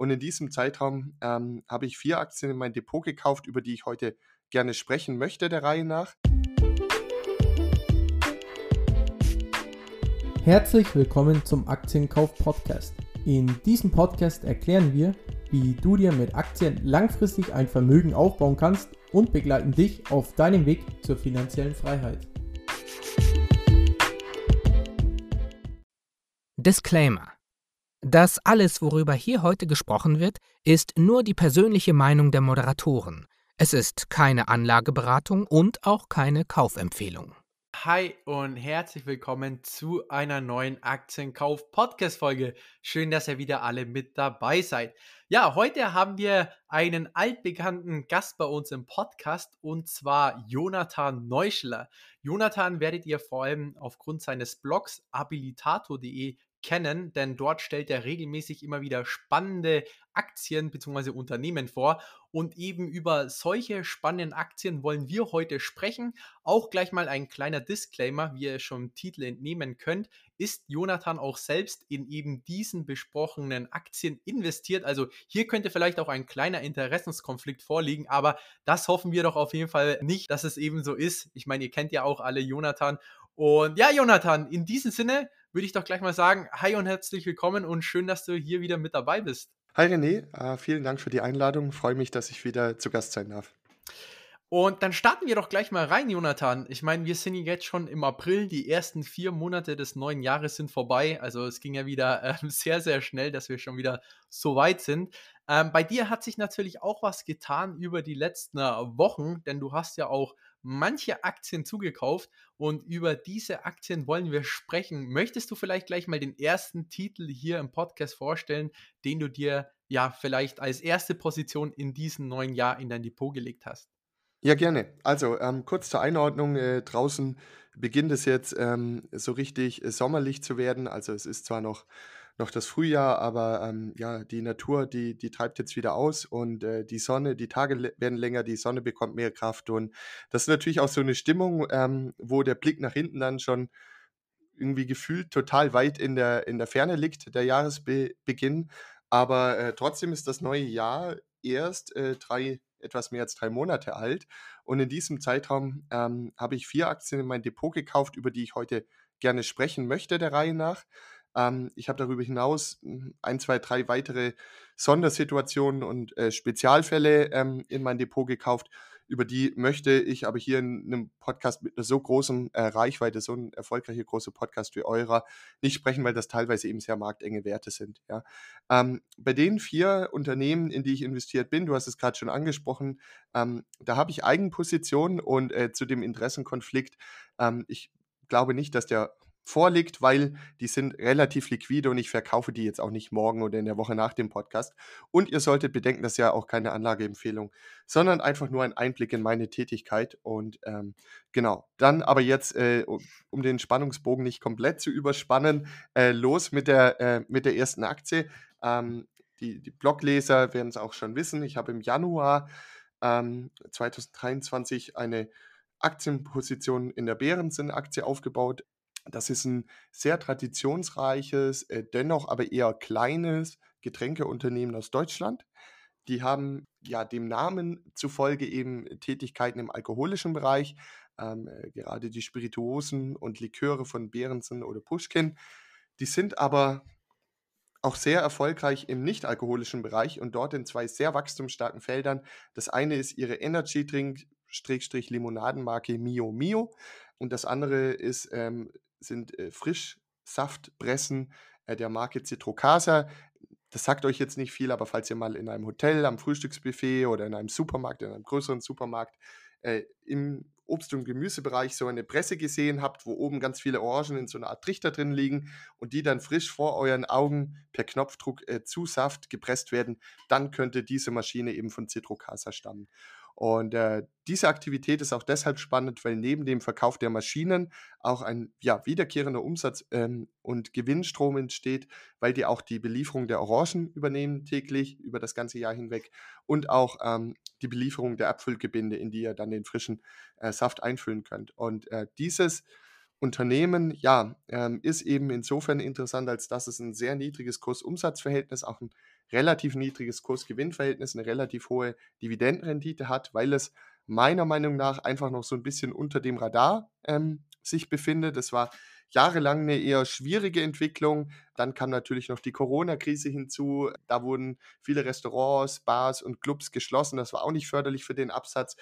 Und in diesem Zeitraum ähm, habe ich vier Aktien in mein Depot gekauft, über die ich heute gerne sprechen möchte, der Reihe nach. Herzlich willkommen zum Aktienkauf Podcast. In diesem Podcast erklären wir, wie du dir mit Aktien langfristig ein Vermögen aufbauen kannst und begleiten dich auf deinem Weg zur finanziellen Freiheit. Disclaimer. Das alles, worüber hier heute gesprochen wird, ist nur die persönliche Meinung der Moderatoren. Es ist keine Anlageberatung und auch keine Kaufempfehlung. Hi und herzlich willkommen zu einer neuen Aktienkauf-Podcast-Folge. Schön, dass ihr wieder alle mit dabei seid. Ja, heute haben wir einen altbekannten Gast bei uns im Podcast und zwar Jonathan Neuschler. Jonathan werdet ihr vor allem aufgrund seines Blogs habilitato.de kennen, denn dort stellt er regelmäßig immer wieder spannende Aktien bzw. Unternehmen vor. Und eben über solche spannenden Aktien wollen wir heute sprechen. Auch gleich mal ein kleiner Disclaimer, wie ihr schon im Titel entnehmen könnt, ist Jonathan auch selbst in eben diesen besprochenen Aktien investiert. Also hier könnte vielleicht auch ein kleiner Interessenskonflikt vorliegen, aber das hoffen wir doch auf jeden Fall nicht, dass es eben so ist. Ich meine, ihr kennt ja auch alle Jonathan. Und ja, Jonathan, in diesem Sinne würde ich doch gleich mal sagen, hi und herzlich willkommen und schön, dass du hier wieder mit dabei bist. Hi René, äh, vielen Dank für die Einladung. Freue mich, dass ich wieder zu Gast sein darf. Und dann starten wir doch gleich mal rein, Jonathan. Ich meine, wir sind jetzt schon im April, die ersten vier Monate des neuen Jahres sind vorbei. Also es ging ja wieder äh, sehr, sehr schnell, dass wir schon wieder so weit sind. Ähm, bei dir hat sich natürlich auch was getan über die letzten äh, Wochen, denn du hast ja auch manche Aktien zugekauft und über diese Aktien wollen wir sprechen. Möchtest du vielleicht gleich mal den ersten Titel hier im Podcast vorstellen, den du dir ja vielleicht als erste Position in diesem neuen Jahr in dein Depot gelegt hast? Ja, gerne. Also ähm, kurz zur Einordnung. Äh, draußen beginnt es jetzt ähm, so richtig äh, sommerlich zu werden. Also es ist zwar noch noch das Frühjahr, aber ähm, ja, die Natur, die, die treibt jetzt wieder aus und äh, die Sonne, die Tage werden länger, die Sonne bekommt mehr Kraft und das ist natürlich auch so eine Stimmung, ähm, wo der Blick nach hinten dann schon irgendwie gefühlt total weit in der, in der Ferne liegt, der Jahresbeginn. Aber äh, trotzdem ist das neue Jahr erst äh, drei, etwas mehr als drei Monate alt. Und in diesem Zeitraum ähm, habe ich vier Aktien in mein Depot gekauft, über die ich heute gerne sprechen möchte, der Reihe nach. Ähm, ich habe darüber hinaus hm, ein, zwei, drei weitere Sondersituationen und äh, Spezialfälle ähm, in mein Depot gekauft. Über die möchte ich aber hier in einem Podcast mit einer so großen äh, Reichweite, so ein erfolgreicher großer Podcast wie eurer, nicht sprechen, weil das teilweise eben sehr marktenge Werte sind. Ja. Ähm, bei den vier Unternehmen, in die ich investiert bin, du hast es gerade schon angesprochen, ähm, da habe ich Eigenpositionen und äh, zu dem Interessenkonflikt. Ähm, ich glaube nicht, dass der vorliegt, weil die sind relativ liquide und ich verkaufe die jetzt auch nicht morgen oder in der Woche nach dem Podcast. Und ihr solltet bedenken, das ist ja auch keine Anlageempfehlung, sondern einfach nur ein Einblick in meine Tätigkeit. Und ähm, genau, dann aber jetzt, äh, um den Spannungsbogen nicht komplett zu überspannen, äh, los mit der, äh, mit der ersten Aktie. Ähm, die, die Blogleser werden es auch schon wissen. Ich habe im Januar ähm, 2023 eine Aktienposition in der Bärensen-Aktie aufgebaut. Das ist ein sehr traditionsreiches, äh, dennoch aber eher kleines Getränkeunternehmen aus Deutschland. Die haben ja dem Namen zufolge eben Tätigkeiten im alkoholischen Bereich, ähm, äh, gerade die Spirituosen und Liköre von Behrensen oder Pushkin. Die sind aber auch sehr erfolgreich im nicht-alkoholischen Bereich und dort in zwei sehr wachstumsstarken Feldern. Das eine ist ihre Energy Drink Limonadenmarke Mio Mio und das andere ist ähm, sind äh, Frischsaftpressen äh, der Marke Citrocasa. Das sagt euch jetzt nicht viel, aber falls ihr mal in einem Hotel, am Frühstücksbuffet oder in einem Supermarkt, in einem größeren Supermarkt äh, im Obst- und Gemüsebereich so eine Presse gesehen habt, wo oben ganz viele Orangen in so einer Art Trichter drin liegen und die dann frisch vor euren Augen per Knopfdruck äh, zu Saft gepresst werden, dann könnte diese Maschine eben von Citrocasa stammen. Und äh, diese Aktivität ist auch deshalb spannend, weil neben dem Verkauf der Maschinen auch ein ja, wiederkehrender Umsatz ähm, und Gewinnstrom entsteht, weil die auch die Belieferung der Orangen übernehmen täglich über das ganze Jahr hinweg und auch ähm, die Belieferung der Abfüllgebinde, in die ihr dann den frischen äh, Saft einfüllen könnt. Und äh, dieses Unternehmen, ja, ähm, ist eben insofern interessant, als dass es ein sehr niedriges Kursumsatzverhältnis, auch ein relativ niedriges Kurs-Gewinn-Verhältnis, eine relativ hohe Dividendenrendite hat, weil es meiner Meinung nach einfach noch so ein bisschen unter dem Radar ähm, sich befindet. Das war jahrelang eine eher schwierige Entwicklung. Dann kam natürlich noch die Corona-Krise hinzu. Da wurden viele Restaurants, Bars und Clubs geschlossen. Das war auch nicht förderlich für den Absatz.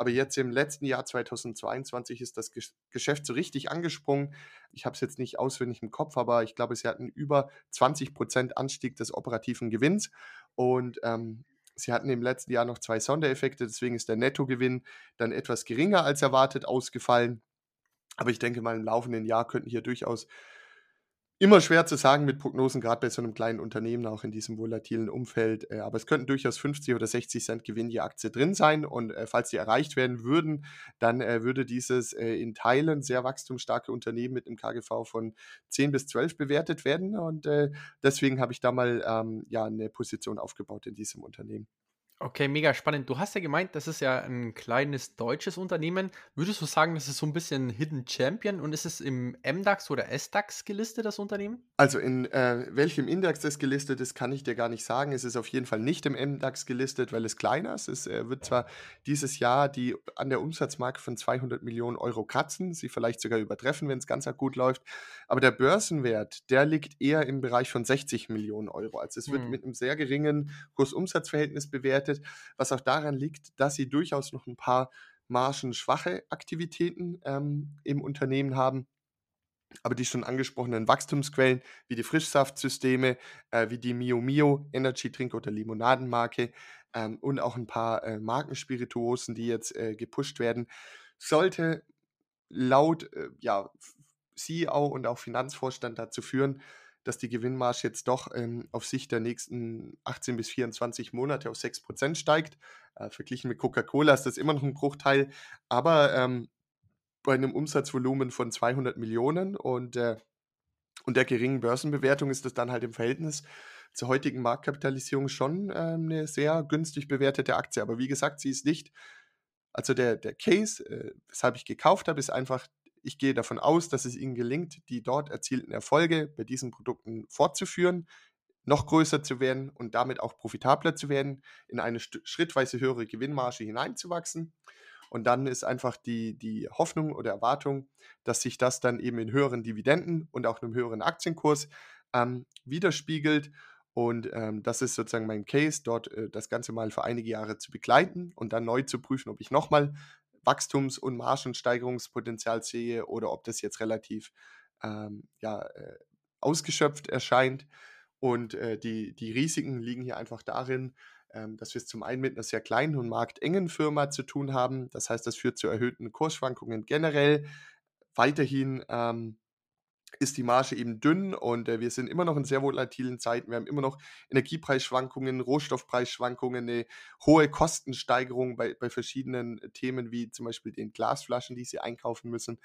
Aber jetzt im letzten Jahr 2022 ist das Geschäft so richtig angesprungen. Ich habe es jetzt nicht auswendig im Kopf, aber ich glaube, sie hatten über 20 Prozent Anstieg des operativen Gewinns. Und ähm, Sie hatten im letzten Jahr noch zwei Sondereffekte, deswegen ist der Nettogewinn dann etwas geringer als erwartet ausgefallen. Aber ich denke mal, im laufenden Jahr könnten hier durchaus immer schwer zu sagen mit Prognosen, gerade bei so einem kleinen Unternehmen, auch in diesem volatilen Umfeld. Äh, aber es könnten durchaus 50 oder 60 Cent Gewinn je Aktie drin sein. Und äh, falls die erreicht werden würden, dann äh, würde dieses in Teilen sehr wachstumsstarke Unternehmen mit einem KGV von 10 bis 12 bewertet werden. Und deswegen habe ich da mal ähm, ja, eine Position aufgebaut in diesem Unternehmen. Okay, mega spannend. Du hast ja gemeint, das ist ja ein kleines deutsches Unternehmen. Würdest du sagen, das ist so ein bisschen Hidden Champion und ist es im MDAX oder SDAX gelistet, das Unternehmen? Also in äh, welchem Index das gelistet ist, kann ich dir gar nicht sagen. Es ist auf jeden Fall nicht im MDAX gelistet, weil es kleiner ist. Es äh, wird zwar dieses Jahr die an der Umsatzmarke von 200 Millionen Euro kratzen, sie vielleicht sogar übertreffen, wenn es ganz gut läuft. Aber der Börsenwert, der liegt eher im Bereich von 60 Millionen Euro. Also es wird hm. mit einem sehr geringen Kursumsatzverhältnis bewertet bewertet, was auch daran liegt, dass sie durchaus noch ein paar margenschwache Aktivitäten ähm, im Unternehmen haben. Aber die schon angesprochenen Wachstumsquellen wie die Frischsaftsysteme, äh, wie die Mio Mio Energy Drink oder Limonadenmarke ähm, und auch ein paar äh, Markenspirituosen, die jetzt äh, gepusht werden, sollte laut äh, ja, CEO und auch Finanzvorstand dazu führen, dass die Gewinnmarge jetzt doch ähm, auf Sicht der nächsten 18 bis 24 Monate auf 6% steigt. Äh, verglichen mit Coca-Cola ist das immer noch ein Bruchteil, aber ähm, bei einem Umsatzvolumen von 200 Millionen und, äh, und der geringen Börsenbewertung ist das dann halt im Verhältnis zur heutigen Marktkapitalisierung schon ähm, eine sehr günstig bewertete Aktie. Aber wie gesagt, sie ist nicht, also der, der Case, äh, weshalb ich gekauft habe, ist einfach ich gehe davon aus, dass es ihnen gelingt, die dort erzielten Erfolge bei diesen Produkten fortzuführen, noch größer zu werden und damit auch profitabler zu werden, in eine schrittweise höhere Gewinnmarge hineinzuwachsen. Und dann ist einfach die, die Hoffnung oder Erwartung, dass sich das dann eben in höheren Dividenden und auch einem höheren Aktienkurs ähm, widerspiegelt. Und ähm, das ist sozusagen mein Case, dort äh, das Ganze mal für einige Jahre zu begleiten und dann neu zu prüfen, ob ich nochmal Wachstums- und Margensteigerungspotenzial sehe oder ob das jetzt relativ ähm, ja, äh, ausgeschöpft erscheint. Und äh, die, die Risiken liegen hier einfach darin, ähm, dass wir es zum einen mit einer sehr kleinen und marktengen Firma zu tun haben. Das heißt, das führt zu erhöhten Kursschwankungen generell. Weiterhin ähm, ist die Marge eben dünn und äh, wir sind immer noch in sehr volatilen Zeiten. Wir haben immer noch Energiepreisschwankungen, Rohstoffpreisschwankungen, eine hohe Kostensteigerung bei, bei verschiedenen Themen, wie zum Beispiel den Glasflaschen, die sie einkaufen müssen.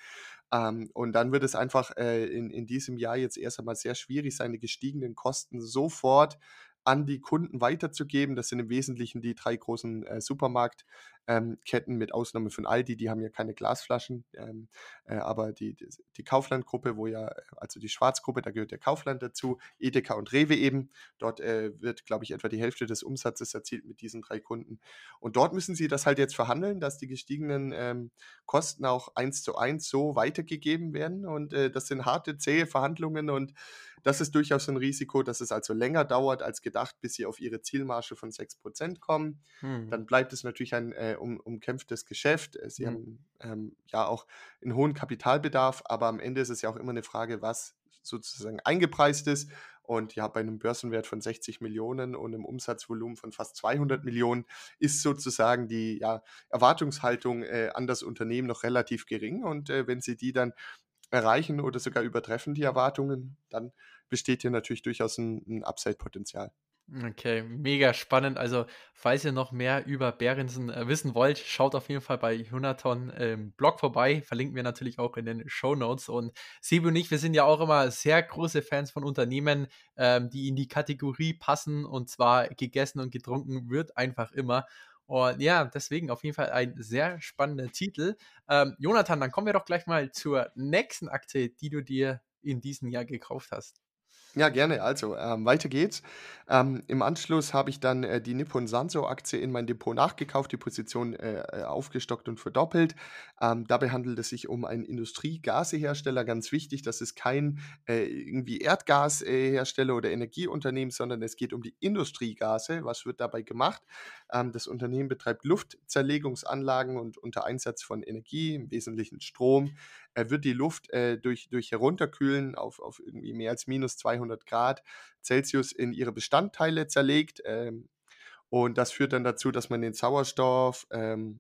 Ähm, und dann wird es einfach äh, in, in diesem Jahr jetzt erst einmal sehr schwierig sein, die gestiegenen Kosten sofort an die Kunden weiterzugeben. Das sind im Wesentlichen die drei großen äh, Supermarktketten ähm, mit Ausnahme von Aldi, die haben ja keine Glasflaschen, ähm, äh, aber die, die, die Kaufland-Gruppe, wo ja, also die Schwarzgruppe, da gehört der Kaufland dazu, Edeka und Rewe eben. Dort äh, wird, glaube ich, etwa die Hälfte des Umsatzes erzielt mit diesen drei Kunden. Und dort müssen sie das halt jetzt verhandeln, dass die gestiegenen ähm, Kosten auch eins zu eins so weitergegeben werden. Und äh, das sind harte, zähe Verhandlungen und das ist durchaus ein Risiko, dass es also länger dauert als gedacht, bis sie auf ihre Zielmarge von 6% kommen. Hm. Dann bleibt es natürlich ein äh, um, umkämpftes Geschäft. Äh, sie hm. haben ähm, ja auch einen hohen Kapitalbedarf, aber am Ende ist es ja auch immer eine Frage, was sozusagen eingepreist ist. Und ja, bei einem Börsenwert von 60 Millionen und einem Umsatzvolumen von fast 200 Millionen ist sozusagen die ja, Erwartungshaltung äh, an das Unternehmen noch relativ gering. Und äh, wenn Sie die dann erreichen oder sogar übertreffen, die Erwartungen, dann besteht hier natürlich durchaus ein, ein Upside-Potenzial. Okay, mega spannend. Also, falls ihr noch mehr über Behrensen äh, wissen wollt, schaut auf jeden Fall bei Hunaton im Blog vorbei. Verlinken wir natürlich auch in den Show Notes. Und Sebi und ich, wir sind ja auch immer sehr große Fans von Unternehmen, ähm, die in die Kategorie passen. Und zwar gegessen und getrunken wird einfach immer. Und ja, deswegen auf jeden Fall ein sehr spannender Titel. Ähm, Jonathan, dann kommen wir doch gleich mal zur nächsten Aktie, die du dir in diesem Jahr gekauft hast. Ja, gerne. Also, ähm, weiter geht's. Ähm, Im Anschluss habe ich dann äh, die Nippon Sanso-Aktie in mein Depot nachgekauft, die Position äh, äh, aufgestockt und verdoppelt. Ähm, dabei handelt es sich um einen Industriegasehersteller. Ganz wichtig, das ist kein äh, irgendwie Erdgashersteller oder Energieunternehmen, sondern es geht um die Industriegase. Was wird dabei gemacht? Ähm, das Unternehmen betreibt Luftzerlegungsanlagen und unter Einsatz von Energie, im Wesentlichen Strom, wird die Luft äh, durch, durch Herunterkühlen auf, auf irgendwie mehr als minus 200 Grad Celsius in ihre Bestandteile zerlegt. Ähm, und das führt dann dazu, dass man den Sauerstoff ähm,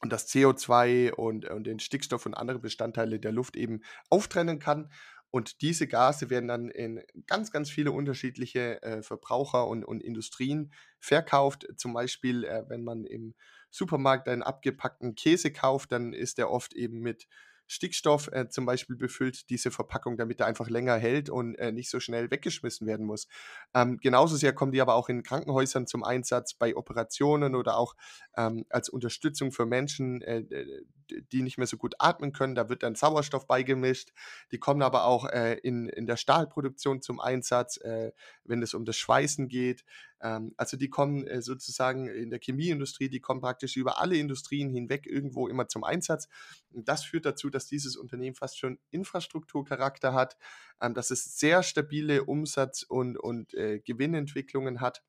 und das CO2 und, und den Stickstoff und andere Bestandteile der Luft eben auftrennen kann. Und diese Gase werden dann in ganz, ganz viele unterschiedliche äh, Verbraucher und, und Industrien verkauft. Zum Beispiel, äh, wenn man im Supermarkt einen abgepackten Käse kauft, dann ist der oft eben mit Stickstoff äh, zum Beispiel befüllt, diese Verpackung, damit er einfach länger hält und äh, nicht so schnell weggeschmissen werden muss. Ähm, genauso sehr kommen die aber auch in Krankenhäusern zum Einsatz, bei Operationen oder auch ähm, als Unterstützung für Menschen, äh, die nicht mehr so gut atmen können. Da wird dann Sauerstoff beigemischt. Die kommen aber auch äh, in, in der Stahlproduktion zum Einsatz, äh, wenn es um das Schweißen geht. Ähm, also die kommen äh, sozusagen in der Chemieindustrie, die kommen praktisch über alle Industrien hinweg irgendwo immer zum Einsatz. Und das führt dazu, dass dieses Unternehmen fast schon Infrastrukturcharakter hat, ähm, dass es sehr stabile Umsatz- und, und äh, Gewinnentwicklungen hat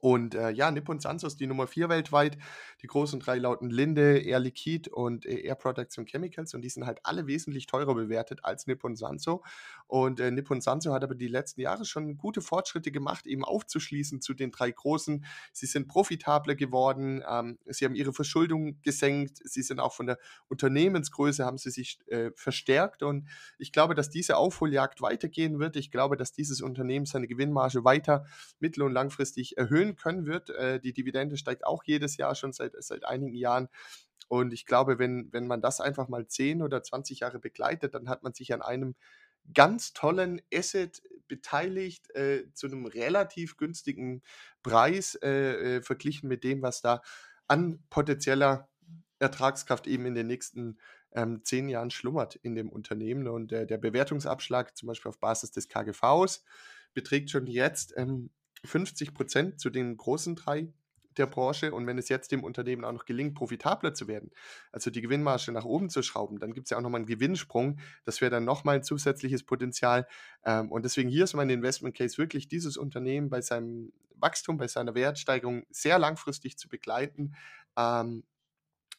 und äh, ja, Nippon Sanso ist die Nummer 4 weltweit. Die großen drei lauten Linde, Air Liquide und äh, Air Products Chemicals. Und die sind halt alle wesentlich teurer bewertet als Nippon Sanso. Und äh, Nippon Sanso hat aber die letzten Jahre schon gute Fortschritte gemacht, eben aufzuschließen zu den drei großen. Sie sind profitabler geworden. Ähm, sie haben ihre Verschuldung gesenkt. Sie sind auch von der Unternehmensgröße haben sie sich äh, verstärkt. Und ich glaube, dass diese Aufholjagd weitergehen wird. Ich glaube, dass dieses Unternehmen seine Gewinnmarge weiter mittel- und langfristig erhöhen erhöhen können wird. Äh, die Dividende steigt auch jedes Jahr schon seit, seit einigen Jahren. Und ich glaube, wenn, wenn man das einfach mal 10 oder 20 Jahre begleitet, dann hat man sich an einem ganz tollen Asset beteiligt, äh, zu einem relativ günstigen Preis äh, äh, verglichen mit dem, was da an potenzieller Ertragskraft eben in den nächsten ähm, zehn Jahren schlummert in dem Unternehmen. Und äh, der Bewertungsabschlag zum Beispiel auf Basis des KGVs beträgt schon jetzt ähm, 50 Prozent zu den großen drei der Branche. Und wenn es jetzt dem Unternehmen auch noch gelingt, profitabler zu werden, also die Gewinnmarge nach oben zu schrauben, dann gibt es ja auch nochmal einen Gewinnsprung. Das wäre dann nochmal ein zusätzliches Potenzial. Ähm, und deswegen hier ist mein Investment Case wirklich, dieses Unternehmen bei seinem Wachstum, bei seiner Wertsteigerung sehr langfristig zu begleiten.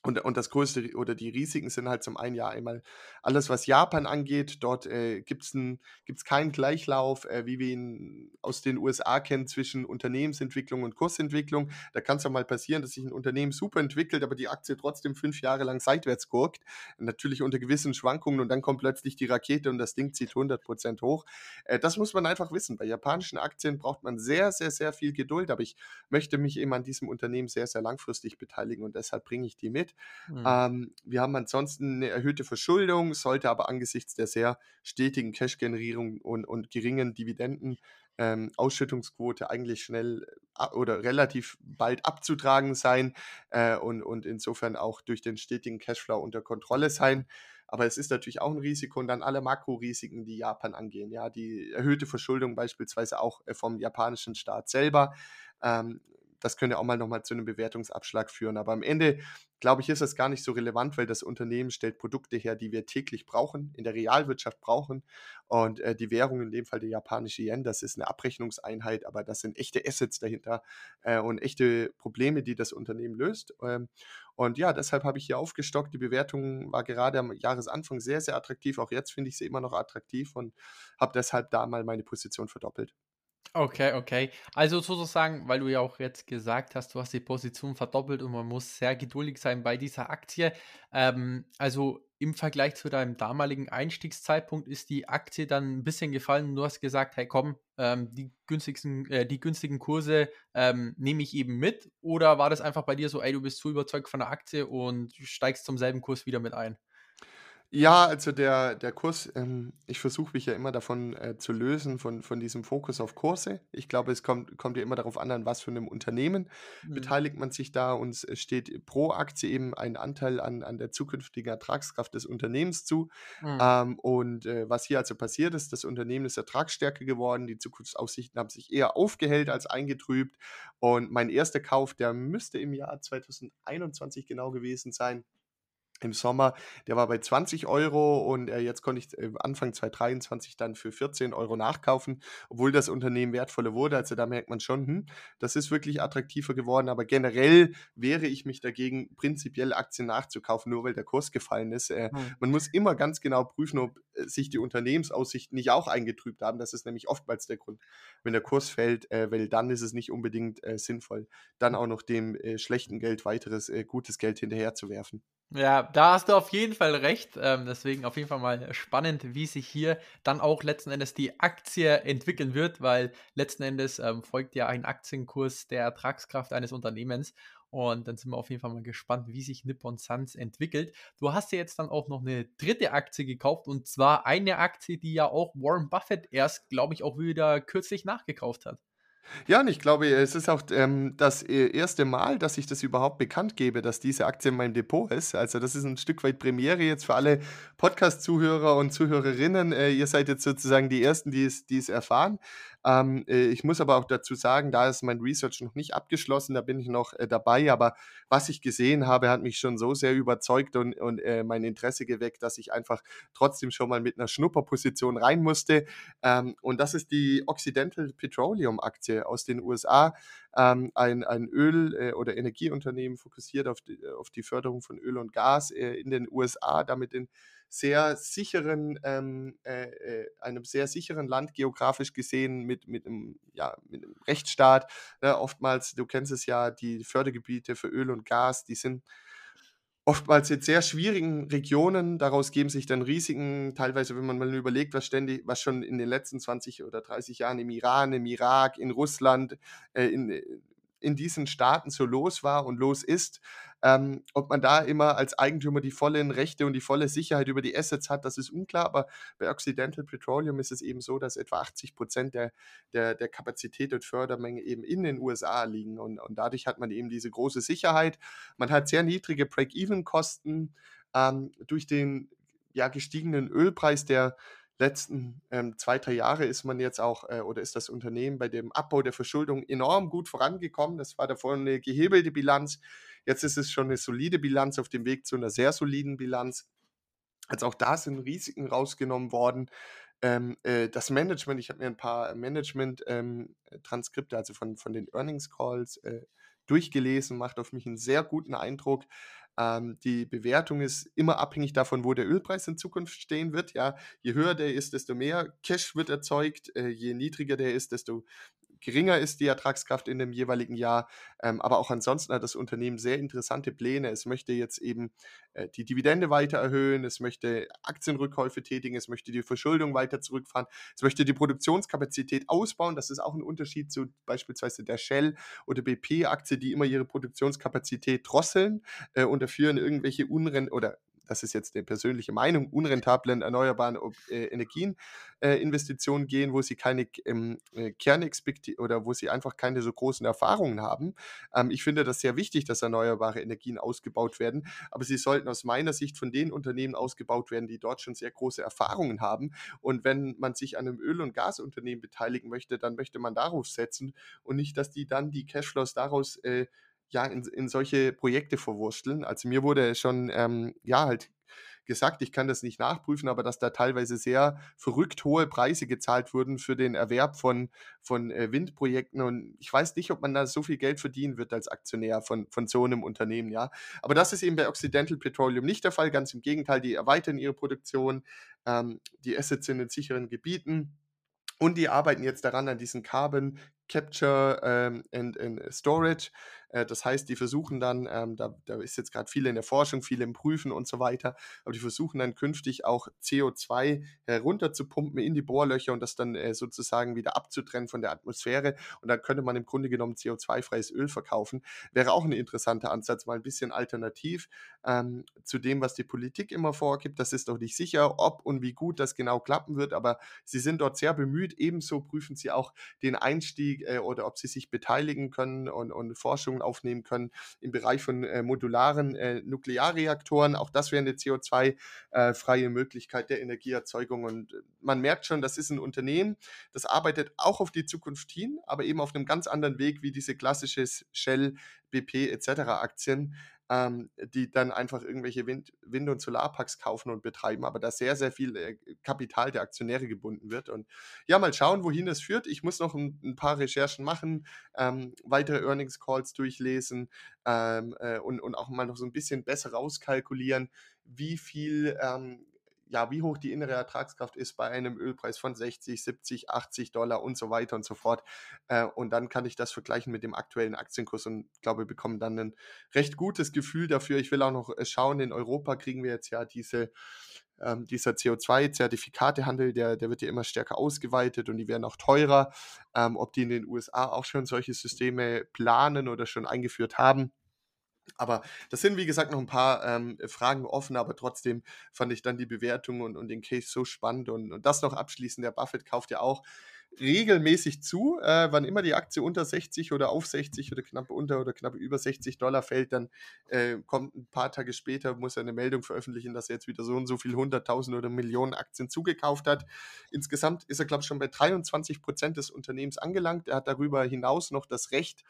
Und, und das größte oder die Risiken sind halt zum einen ja einmal alles, was Japan angeht. Dort äh, gibt es keinen Gleichlauf, äh, wie wir ihn aus den USA kennen, zwischen Unternehmensentwicklung und Kursentwicklung. Da kann es ja mal passieren, dass sich ein Unternehmen super entwickelt, aber die Aktie trotzdem fünf Jahre lang seitwärts guckt. Natürlich unter gewissen Schwankungen und dann kommt plötzlich die Rakete und das Ding zieht 100% hoch. Äh, das muss man einfach wissen. Bei japanischen Aktien braucht man sehr, sehr, sehr viel Geduld, aber ich möchte mich eben an diesem Unternehmen sehr, sehr langfristig beteiligen und deshalb bringe ich die mit. Mhm. Ähm, wir haben ansonsten eine erhöhte Verschuldung, sollte aber angesichts der sehr stetigen Cash-Generierung und, und geringen Dividenden ähm, Ausschüttungsquote eigentlich schnell äh, oder relativ bald abzutragen sein äh, und, und insofern auch durch den stetigen Cashflow unter Kontrolle sein. Aber es ist natürlich auch ein Risiko und dann alle Makrorisiken, die Japan angehen. Ja, die erhöhte Verschuldung beispielsweise auch äh, vom japanischen Staat selber. Ähm, das könnte auch mal nochmal zu einem Bewertungsabschlag führen. Aber am Ende, glaube ich, ist das gar nicht so relevant, weil das Unternehmen stellt Produkte her, die wir täglich brauchen, in der Realwirtschaft brauchen. Und äh, die Währung, in dem Fall der japanische Yen, das ist eine Abrechnungseinheit, aber das sind echte Assets dahinter äh, und echte Probleme, die das Unternehmen löst. Ähm, und ja, deshalb habe ich hier aufgestockt. Die Bewertung war gerade am Jahresanfang sehr, sehr attraktiv. Auch jetzt finde ich sie immer noch attraktiv und habe deshalb da mal meine Position verdoppelt. Okay, okay. Also sozusagen, weil du ja auch jetzt gesagt hast, du hast die Position verdoppelt und man muss sehr geduldig sein bei dieser Aktie. Ähm, also im Vergleich zu deinem damaligen Einstiegszeitpunkt ist die Aktie dann ein bisschen gefallen. Du hast gesagt, hey komm, ähm, die, günstigsten, äh, die günstigen Kurse ähm, nehme ich eben mit. Oder war das einfach bei dir so, ey, du bist zu überzeugt von der Aktie und steigst zum selben Kurs wieder mit ein? Ja, also der der Kurs ähm, ich versuche mich ja immer davon, äh, zu lösen von von diesem Fokus auf Kurse. Ich glaube, es kommt kommt ja immer darauf an, an was für einem Unternehmen Mhm. beteiligt man sich da und es steht pro Aktie eben ein Anteil an an der zukünftigen Ertragskraft des Unternehmens zu. Mhm. Ähm, und, äh, was hier also passiert ist, das Unternehmen ist ertragsstärker geworden, die Zukunftsaussichten haben sich eher aufgehellt als eingetrübt. Und mein erster Kauf, der müsste im Jahr 2021 genau gewesen sein im Sommer, der war bei 20 Euro und, äh, jetzt konnte ich, äh, Anfang 2023 dann für 14 Euro nachkaufen, obwohl das Unternehmen wertvoller wurde. Also, da merkt man schon, hm, das ist wirklich attraktiver geworden, aber generell wehre ich mich dagegen, prinzipiell Aktien nachzukaufen, nur weil der Kurs gefallen ist. Äh, Mhm. man muss immer ganz genau prüfen, ob, äh, sich die Unternehmensaussichten nicht auch eingetrübt haben. Das ist nämlich oftmals der Grund, wenn der Kurs fällt, äh, weil dann ist es nicht unbedingt, sinnvoll, dann auch noch dem, schlechten Geld weiteres, gutes Geld hinterherzuwerfen. Ja, da hast du auf jeden Fall recht. Ähm, deswegen auf jeden Fall mal spannend, wie sich hier dann auch letzten Endes die Aktie entwickeln wird, weil letzten Endes ähm, folgt ja ein Aktienkurs der Ertragskraft eines Unternehmens. Und dann sind wir auf jeden Fall mal gespannt, wie sich Nippon Suns entwickelt. Du hast ja jetzt dann auch noch eine dritte Aktie gekauft und zwar eine Aktie, die ja auch Warren Buffett erst, glaube ich, auch wieder kürzlich nachgekauft hat. Ja, und ich glaube, es ist auch ähm, das äh, erste Mal, dass ich das überhaupt bekannt gebe, dass diese Aktie in meinem Depot ist. Also das ist ein Stück weit Premiere jetzt für alle Podcast-Zuhörer und Zuhörerinnen. Äh, ihr seid jetzt sozusagen die Ersten, die es, die es erfahren. Ähm, äh, ich muss aber auch dazu sagen, da ist mein Research noch nicht abgeschlossen, da bin ich noch äh, dabei. Aber was ich gesehen habe, hat mich schon so sehr überzeugt und, und äh, mein Interesse geweckt, dass ich einfach trotzdem schon mal mit einer Schnupperposition rein musste. Ähm, und das ist die Occidental Petroleum Aktie aus den USA. Ähm, ein, ein Öl- äh, oder Energieunternehmen fokussiert auf die, auf die Förderung von Öl und Gas äh, in den USA, damit in sehr sicheren, ähm, äh, äh, einem sehr sicheren Land geografisch gesehen mit, mit, einem, ja, mit einem Rechtsstaat. Ne? Oftmals, du kennst es ja, die Fördergebiete für Öl und Gas, die sind oftmals in sehr schwierigen Regionen. Daraus geben sich dann Risiken, teilweise, wenn man mal überlegt, was ständig, was schon in den letzten 20 oder 30 Jahren im Iran, im Irak, in Russland, äh, in, in diesen Staaten so los war und los ist, ähm, ob man da immer als Eigentümer die vollen Rechte und die volle Sicherheit über die Assets hat, das ist unklar. Aber bei Occidental Petroleum ist es eben so, dass etwa 80 Prozent der, der, der Kapazität und Fördermenge eben in den USA liegen. Und, und dadurch hat man eben diese große Sicherheit. Man hat sehr niedrige Break-Even-Kosten ähm, durch den ja, gestiegenen Ölpreis, der letzten ähm, zwei, drei Jahre ist man jetzt auch äh, oder ist das Unternehmen bei dem Abbau der Verschuldung enorm gut vorangekommen. Das war davor eine gehebelte Bilanz. Jetzt ist es schon eine solide Bilanz auf dem Weg zu einer sehr soliden Bilanz. Also auch da sind Risiken rausgenommen worden. Ähm, äh, das Management, ich habe mir ein paar Management-Transkripte, ähm, also von, von den Earnings Calls, äh, durchgelesen, macht auf mich einen sehr guten Eindruck. Ähm, die Bewertung ist immer abhängig davon, wo der Ölpreis in Zukunft stehen wird. Ja, je höher der ist, desto mehr Cash wird erzeugt. Äh, je niedriger der ist, desto geringer ist die Ertragskraft in dem jeweiligen Jahr. Ähm, aber auch ansonsten hat das Unternehmen sehr interessante Pläne. Es möchte jetzt eben äh, die Dividende weiter erhöhen, es möchte Aktienrückkäufe tätigen, es möchte die Verschuldung weiter zurückfahren, es möchte die Produktionskapazität ausbauen. Das ist auch ein Unterschied zu beispielsweise der Shell oder BP-Aktie, die immer ihre Produktionskapazität drosseln äh, und dafür in irgendwelche Unrenn oder das ist jetzt eine persönliche Meinung, unrentablen erneuerbaren äh, Energien äh, Investitionen gehen, wo sie keine ähm, äh, Kernexpekt oder wo sie einfach keine so großen Erfahrungen haben. Ähm, ich finde das sehr wichtig, dass erneuerbare Energien ausgebaut werden, aber sie sollten aus meiner Sicht von den Unternehmen ausgebaut werden, die dort schon sehr große Erfahrungen haben. Und wenn man sich an einem Öl- und Gasunternehmen beteiligen möchte, dann möchte man darauf setzen und nicht, dass die dann die Cashflows daraus äh, ja, in, in solche Projekte verwursteln. Also mir wurde schon, ähm, ja, halt gesagt, ich kann das nicht nachprüfen, aber dass da teilweise sehr verrückt hohe Preise gezahlt wurden für den Erwerb von, von äh, Windprojekten. Und ich weiß nicht, ob man da so viel Geld verdienen wird als Aktionär von, von so einem Unternehmen, ja. Aber das ist eben bei Occidental Petroleum nicht der Fall. Ganz im Gegenteil, die erweitern ihre Produktion, ähm, die Assets sind in sicheren Gebieten. Und die arbeiten jetzt daran an diesen Carbon Capture ähm, and, and Storage. Äh, das heißt, die versuchen dann, ähm, da, da ist jetzt gerade viel in der Forschung, viel im Prüfen und so weiter, aber die versuchen dann künftig auch CO2 herunterzupumpen in die Bohrlöcher und das dann äh, sozusagen wieder abzutrennen von der Atmosphäre. Und dann könnte man im Grunde genommen CO2-freies Öl verkaufen. Wäre auch ein interessanter Ansatz, mal ein bisschen alternativ ähm, zu dem, was die Politik immer vorgibt. Das ist doch nicht sicher, ob und wie gut das genau klappen wird, aber sie sind dort sehr bemüht. Ebenso prüfen sie auch den Einstieg äh, oder ob sie sich beteiligen können und, und Forschung Leistungen aufnehmen können im Bereich von äh, modularen äh, Nuklearreaktoren. Auch das wäre eine CO2-freie äh, Möglichkeit der Energieerzeugung. Und man merkt schon, das ist ein Unternehmen, das arbeitet auch auf die Zukunft hin, aber eben auf einem ganz anderen Weg wie diese klassische Shell, BP etc. Aktien ähm, die dann einfach irgendwelche Wind-, Wind und Solarparks kaufen und betreiben, aber da sehr, sehr viel äh, Kapital der Aktionäre gebunden wird. Und ja, mal schauen, wohin das führt. Ich muss noch ein, ein paar Recherchen machen, ähm, weitere Earnings Calls durchlesen ähm, äh, und, und auch mal noch so ein bisschen besser rauskalkulieren, wie viel ähm, ja, wie hoch die innere Ertragskraft ist bei einem Ölpreis von 60, 70, 80 Dollar und so weiter und so fort. Äh, und dann kann ich das vergleichen mit dem aktuellen Aktienkurs und glaube, wir bekommen dann ein recht gutes Gefühl dafür. Ich will auch noch äh, schauen, in Europa kriegen wir jetzt ja diese ähm, dieser CO2-Zertifikatehandel, der, der wird ja immer stärker ausgeweitet und die werden auch teurer. Ähm, ob die in den USA auch schon solche Systeme planen oder schon eingeführt haben, aber das sind, wie gesagt, noch ein paar ähm, Fragen offen, aber trotzdem fand ich dann die Bewertung und, und den Case so spannend. Und, und das noch abschließend, der Buffett kauft ja auch regelmäßig zu. Äh, wann immer die Aktie unter 60 oder auf 60 oder knapp unter oder knapp über 60 Dollar fällt, dann äh, kommt ein paar Tage später, muss er eine Meldung veröffentlichen, dass er jetzt wieder so und so viel 100.000 oder Millionen Aktien zugekauft hat. Insgesamt ist er, glaube ich, schon bei 23 Prozent des Unternehmens angelangt. Er hat darüber hinaus noch das Recht,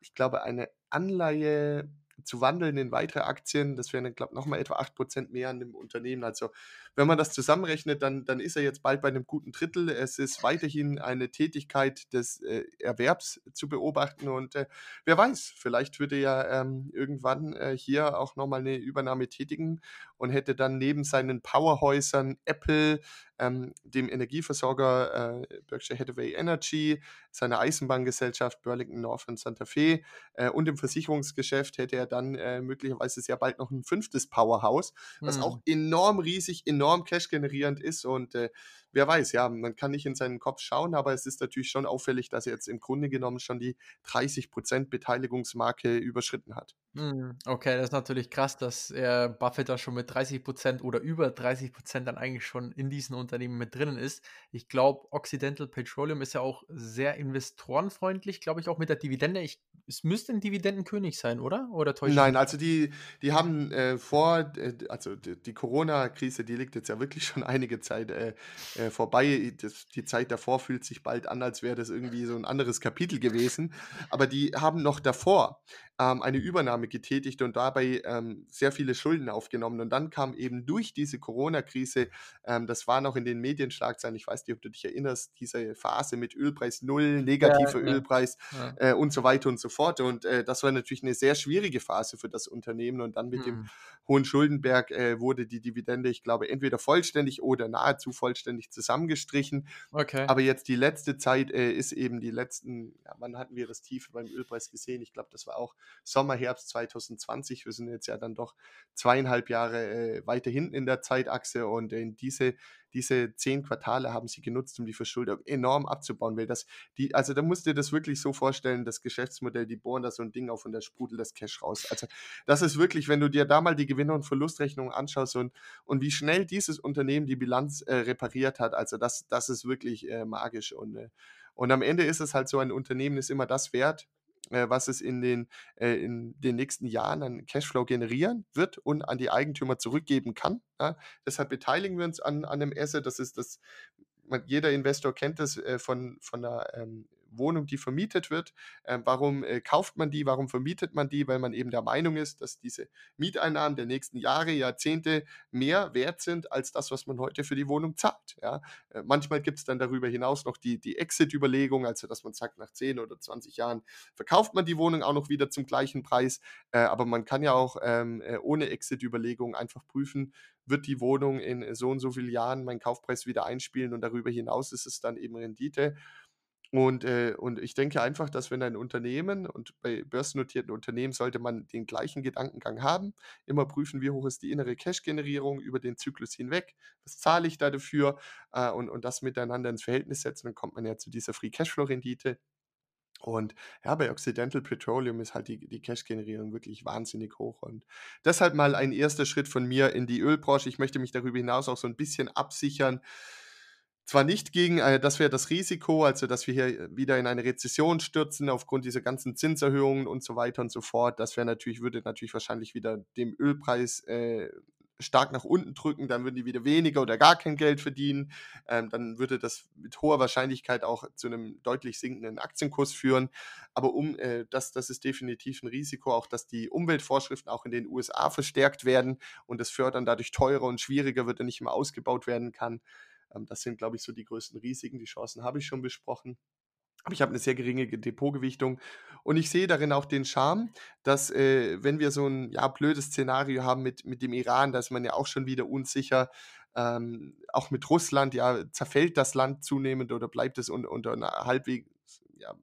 ich glaube, eine Anleihe zu wandeln in weitere Aktien. Das wären, glaube ich, nochmal etwa 8% mehr an dem Unternehmen. Also wenn man das zusammenrechnet, dann, dann ist er jetzt bald bei einem guten Drittel. Es ist weiterhin eine Tätigkeit des äh, Erwerbs zu beobachten und äh, wer weiß, vielleicht würde er ähm, irgendwann äh, hier auch nochmal eine Übernahme tätigen und hätte dann neben seinen Powerhäusern Apple, ähm, dem Energieversorger äh, Berkshire Hathaway Energy, seiner Eisenbahngesellschaft Burlington Northern Santa Fe äh, und im Versicherungsgeschäft hätte er dann äh, möglicherweise sehr bald noch ein fünftes Powerhouse, was hm. auch enorm riesig, enorm cash-generierend ist und äh, wer weiß, ja, man kann nicht in seinen Kopf schauen, aber es ist natürlich schon auffällig, dass er jetzt im Grunde genommen schon die 30% Beteiligungsmarke überschritten hat. Hm, okay, das ist natürlich krass, dass er Buffett da schon mit 30% oder über 30% dann eigentlich schon in diesen Unternehmen mit drinnen ist. Ich glaube, Occidental Petroleum ist ja auch sehr investorenfreundlich, glaube ich, auch mit der Dividende. Ich, es müsste ein Dividendenkönig sein, oder? Oder täuscht Nein, also die, die haben äh, vor, äh, also die, die Corona-Krise, die liegt jetzt ja wirklich schon einige Zeit äh, äh, vorbei. Das, die Zeit davor fühlt sich bald an, als wäre das irgendwie so ein anderes Kapitel gewesen. Aber die haben noch davor ähm, eine Übernahme getätigt und dabei ähm, sehr viele Schulden aufgenommen. Und dann kam eben durch diese Corona-Krise, ähm, das war noch in den Medienschlagzeilen, ich weiß nicht, ob du dich erinnerst, diese Phase mit Ölpreis null, negativer ja, Ölpreis ja. Äh, und so weiter und so fort. Und äh, das war natürlich eine sehr schwierige Phase für das Unternehmen. Und dann mit hm. dem hohen Schuldenberg äh, wurde die Dividende, ich glaube, entweder vollständig oder nahezu vollständig zusammengestrichen. Okay. Aber jetzt die letzte Zeit äh, ist eben die letzten, ja, wann hatten wir das Tief beim Ölpreis gesehen? Ich glaube, das war auch Sommer, Herbst 2020. Wir sind jetzt ja dann doch zweieinhalb Jahre äh, weiter hinten in der Zeitachse und in diese, diese zehn Quartale haben sie genutzt, um die Verschuldung enorm abzubauen, weil das, die, also da musst du dir das wirklich so vorstellen, das Geschäftsmodell, die bohren da so ein Ding auf und da sprudelt das Cash raus. Also das ist wirklich, wenn du dir da mal die Gewinner- und Verlustrechnung anschaust und, und wie schnell dieses Unternehmen die Bilanz äh, repariert hat, also das, das ist wirklich äh, magisch und äh, und am Ende ist es halt so, ein Unternehmen ist immer das wert, äh, was es in den, äh, in den nächsten Jahren an Cashflow generieren wird und an die Eigentümer zurückgeben kann. Ja? Deshalb beteiligen wir uns an, an einem Asset. Das ist das, jeder Investor kennt das äh, von, von einer ähm, Wohnung, die vermietet wird. Ähm, warum äh, kauft man die? Warum vermietet man die? Weil man eben der Meinung ist, dass diese Mieteinnahmen der nächsten Jahre, Jahrzehnte mehr wert sind als das, was man heute für die Wohnung zahlt. Ja? Äh, manchmal gibt es dann darüber hinaus noch die, die Exit-Überlegung, also dass man sagt, nach 10 oder 20 Jahren verkauft man die Wohnung auch noch wieder zum gleichen Preis. Äh, aber man kann ja auch ähm, äh, ohne Exit-Überlegung einfach prüfen, wird die Wohnung in so und so vielen Jahren meinen Kaufpreis wieder einspielen und darüber hinaus ist es dann eben Rendite. Und, äh, und ich denke einfach, dass wenn ein Unternehmen und bei börsennotierten Unternehmen sollte man den gleichen Gedankengang haben, immer prüfen, wie hoch ist die innere Cash-Generierung über den Zyklus hinweg, was zahle ich da dafür äh, und, und das miteinander ins Verhältnis setzen, dann kommt man ja zu dieser Free Cashflow-Rendite. Und ja, bei Occidental Petroleum ist halt die, die Cash-Generierung wirklich wahnsinnig hoch. Und deshalb mal ein erster Schritt von mir in die Ölbranche. Ich möchte mich darüber hinaus auch so ein bisschen absichern. Zwar nicht gegen, äh, das wäre das Risiko, also dass wir hier wieder in eine Rezession stürzen aufgrund dieser ganzen Zinserhöhungen und so weiter und so fort. Das wäre natürlich, würde natürlich wahrscheinlich wieder dem Ölpreis äh, stark nach unten drücken, dann würden die wieder weniger oder gar kein Geld verdienen. Ähm, dann würde das mit hoher Wahrscheinlichkeit auch zu einem deutlich sinkenden Aktienkurs führen. Aber um äh, das, das ist definitiv ein Risiko, auch dass die Umweltvorschriften auch in den USA verstärkt werden und das Fördern dadurch teurer und schwieriger wird und nicht mehr ausgebaut werden kann. Ähm, das sind, glaube ich, so die größten Risiken. Die Chancen habe ich schon besprochen. Aber ich habe eine sehr geringe Depotgewichtung und ich sehe darin auch den Charme, dass äh, wenn wir so ein ja, blödes Szenario haben mit, mit dem Iran, da ist man ja auch schon wieder unsicher, ähm, auch mit Russland, ja, zerfällt das Land zunehmend oder bleibt es un unter einer halbwegs ja,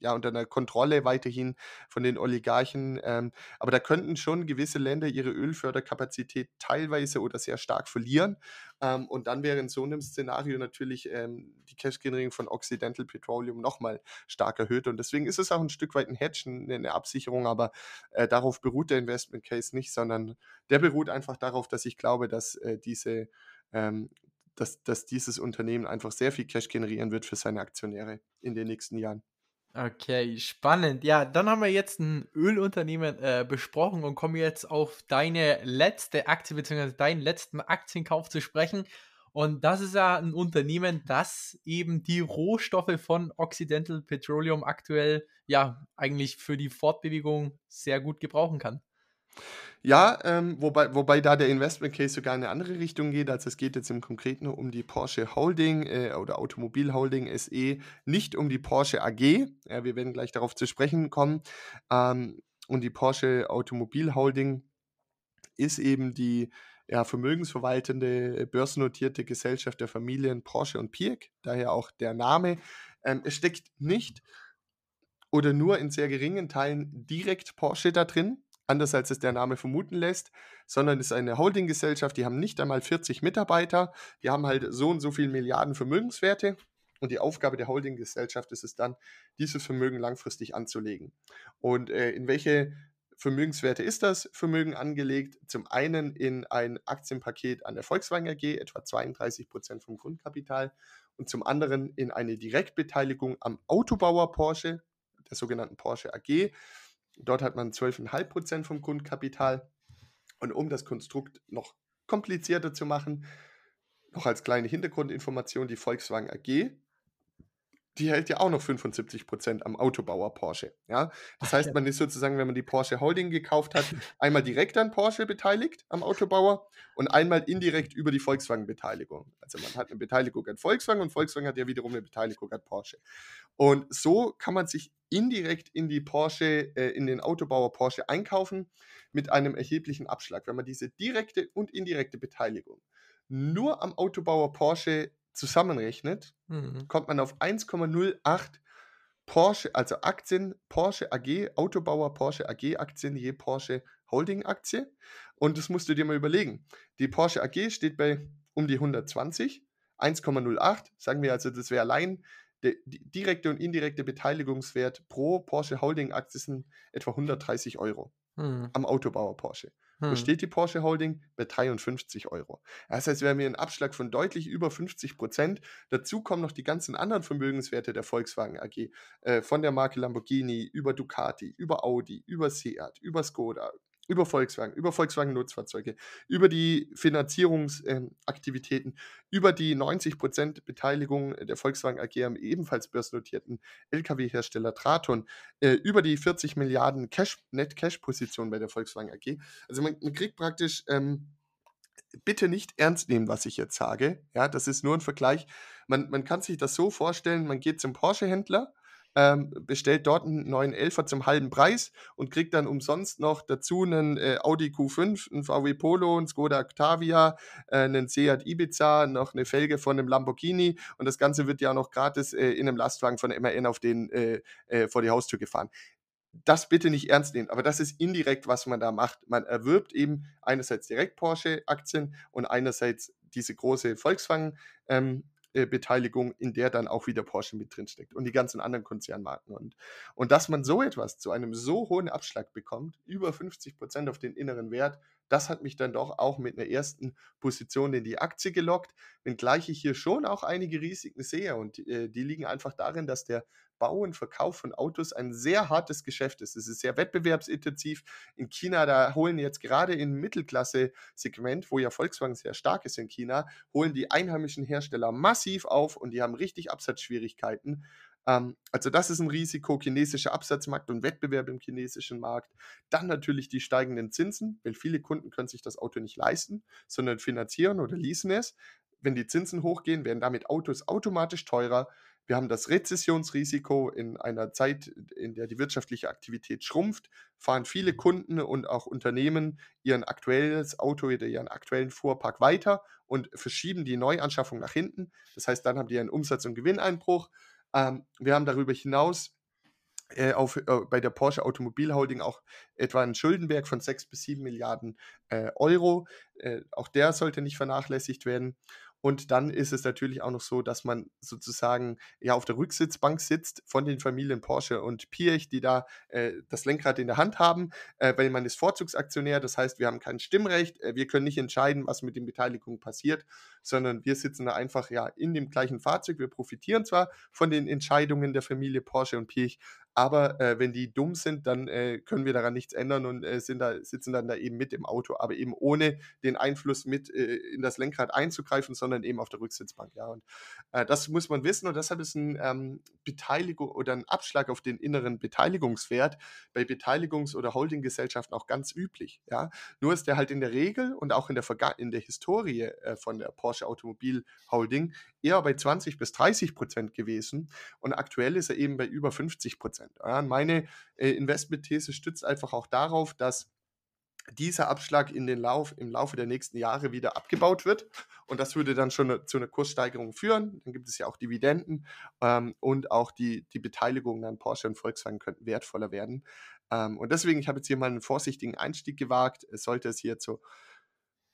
ja, unter einer Kontrolle weiterhin von den Oligarchen. Ähm, aber da könnten schon gewisse Länder ihre Ölförderkapazität teilweise oder sehr stark verlieren. Ähm, und dann wäre in so einem Szenario natürlich ähm, die Cash-Generierung von Occidental Petroleum nochmal stark erhöht. Und deswegen ist es auch ein Stück weit ein Hedge, eine Absicherung, aber äh, darauf beruht der Investment Case nicht, sondern der beruht einfach darauf, dass ich glaube, dass äh, diese ähm, dass, dass dieses Unternehmen einfach sehr viel Cash generieren wird für seine Aktionäre in den nächsten Jahren. Okay, spannend. Ja, dann haben wir jetzt ein Ölunternehmen äh, besprochen und kommen jetzt auf deine letzte Aktie bzw. deinen letzten Aktienkauf zu sprechen. Und das ist ja ein Unternehmen, das eben die Rohstoffe von Occidental Petroleum aktuell ja eigentlich für die Fortbewegung sehr gut gebrauchen kann. Ja, ähm, wobei, wobei da der Investment Case sogar in eine andere Richtung geht. Also es geht jetzt im Konkreten um die Porsche Holding äh, oder Automobil Holding SE, nicht um die Porsche AG. Ja, wir werden gleich darauf zu sprechen kommen. Ähm, und die Porsche Automobil Holding ist eben die ja, vermögensverwaltende, börsennotierte Gesellschaft der Familien Porsche und Piek, daher auch der Name. Ähm, es steckt nicht oder nur in sehr geringen Teilen direkt Porsche da drin anders als es der Name vermuten lässt, sondern es ist eine Holdinggesellschaft, die haben nicht einmal 40 Mitarbeiter, die haben halt so und so viele Milliarden Vermögenswerte und die Aufgabe der Holdinggesellschaft ist es dann, dieses Vermögen langfristig anzulegen. Und äh, in welche Vermögenswerte ist das Vermögen angelegt? Zum einen in ein Aktienpaket an der Volkswagen AG, etwa 32 Prozent vom Grundkapital, und zum anderen in eine Direktbeteiligung am Autobauer Porsche, der sogenannten Porsche AG. Dort hat man 12,5% vom Grundkapital. Und um das Konstrukt noch komplizierter zu machen, noch als kleine Hintergrundinformation, die Volkswagen AG die hält ja auch noch 75 Prozent am Autobauer Porsche. Ja? Das heißt, man ist sozusagen, wenn man die Porsche Holding gekauft hat, einmal direkt an Porsche beteiligt, am Autobauer, und einmal indirekt über die Volkswagen-Beteiligung. Also man hat eine Beteiligung an Volkswagen und Volkswagen hat ja wiederum eine Beteiligung an Porsche. Und so kann man sich indirekt in die Porsche, äh, in den Autobauer Porsche einkaufen mit einem erheblichen Abschlag. Wenn man diese direkte und indirekte Beteiligung nur am Autobauer Porsche zusammenrechnet, mhm. kommt man auf 1,08 Porsche, also Aktien, Porsche AG, Autobauer Porsche AG Aktien je Porsche Holding Aktie. Und das musst du dir mal überlegen. Die Porsche AG steht bei um die 120, 1,08, sagen wir also, das wäre allein der direkte und indirekte Beteiligungswert pro Porsche Holding Aktie sind etwa 130 Euro mhm. am Autobauer Porsche. Hm. Wo steht die Porsche Holding? Bei 53 Euro. Das heißt, wir haben hier einen Abschlag von deutlich über 50 Prozent. Dazu kommen noch die ganzen anderen Vermögenswerte der Volkswagen AG. Äh, von der Marke Lamborghini über Ducati, über Audi, über Seat, über Skoda, über Volkswagen, über Volkswagen Nutzfahrzeuge, über die Finanzierungsaktivitäten, äh, über die 90% Beteiligung der Volkswagen AG am ebenfalls börsennotierten Lkw-Hersteller Traton, äh, über die 40 Milliarden Cash, Net-Cash-Position bei der Volkswagen AG. Also man, man kriegt praktisch ähm, bitte nicht ernst nehmen, was ich jetzt sage. Ja, das ist nur ein Vergleich. Man, man kann sich das so vorstellen, man geht zum Porsche-Händler, ähm, bestellt dort einen neuen Elfer zum halben Preis und kriegt dann umsonst noch dazu einen äh, Audi Q5, einen VW Polo, einen Skoda Octavia, äh, einen Seat Ibiza, noch eine Felge von einem Lamborghini und das Ganze wird ja auch noch gratis äh, in einem Lastwagen von MAN auf den äh, äh, vor die Haustür gefahren das bitte nicht ernst nehmen. Aber das ist indirekt, was man da macht. Man erwirbt eben einerseits direkt Porsche-Aktien und einerseits diese große Volkswagen ähm, äh, Beteiligung, in der dann auch wieder Porsche mit drin steckt und die ganzen anderen Konzernmarken. Und, und dass man so etwas zu einem so hohen Abschlag bekommt, über 50 Prozent auf den inneren Wert, das hat mich dann doch auch mit einer ersten Position in die Aktie gelockt, wenngleich ich hier schon auch einige Risiken sehe. Und äh, die liegen einfach darin, dass der Bau und Verkauf von Autos ein sehr hartes Geschäft ist. Es ist sehr wettbewerbsintensiv. In China, da holen jetzt gerade im Mittelklasse-Segment, wo ja Volkswagen sehr stark ist in China, holen die einheimischen Hersteller massiv auf und die haben richtig Absatzschwierigkeiten. Ähm, also das ist ein Risiko, chinesischer Absatzmarkt und Wettbewerb im chinesischen Markt. Dann natürlich die steigenden Zinsen, weil viele Kunden können sich das Auto nicht leisten, sondern finanzieren oder leasen es. Wenn die Zinsen hochgehen, werden damit Autos automatisch teurer. Wir haben das Rezessionsrisiko in einer Zeit, in der die wirtschaftliche Aktivität schrumpft, fahren viele Kunden und auch Unternehmen ihren aktuelles Auto oder ihren aktuellen Fuhrpark weiter und verschieben die Neuanschaffung nach hinten. Das heißt, dann haben die einen Umsatz- und Gewinneinbruch. Ähm, wir haben darüber hinaus äh, auf, äh, bei der Porsche Automobilholding auch etwa einen Schuldenberg von 6 bis 7 Milliarden äh, Euro. Äh, auch der sollte nicht vernachlässigt werden. Und dann ist es natürlich auch noch so, dass man sozusagen ja auf der Rücksitzbank sitzt von den Familien Porsche und Piech, die da äh, das Lenkrad in der Hand haben, äh, weil man ist Vorzugsaktionär. Das heißt, wir haben kein Stimmrecht, äh, wir können nicht entscheiden, was mit den Beteiligungen passiert, sondern wir sitzen da einfach ja in dem gleichen Fahrzeug. Wir profitieren zwar von den Entscheidungen der Familie Porsche und Piech, aber äh, wenn die dumm sind, dann äh, können wir daran nichts ändern und äh, sind da, sitzen dann da eben mit im Auto, aber eben ohne den Einfluss mit äh, in das Lenkrad einzugreifen, sondern eben auf der Rücksitzbank. Ja, und äh, das muss man wissen und deshalb ist ein ähm, Beteiligung oder ein Abschlag auf den inneren Beteiligungswert bei Beteiligungs- oder Holdinggesellschaften auch ganz üblich. Ja, nur ist der halt in der Regel und auch in der Verga in der Historie äh, von der Porsche Automobil Holding eher bei 20 bis 30 Prozent gewesen und aktuell ist er eben bei über 50 Prozent. Ja, meine äh, Investmentthese stützt einfach auch darauf, dass dieser Abschlag in den Lauf, im Laufe der nächsten Jahre wieder abgebaut wird. Und das würde dann schon eine, zu einer Kurssteigerung führen. Dann gibt es ja auch Dividenden ähm, und auch die, die Beteiligungen an Porsche und Volkswagen könnten wertvoller werden. Ähm, und deswegen, ich habe jetzt hier mal einen vorsichtigen Einstieg gewagt. Sollte es hier zu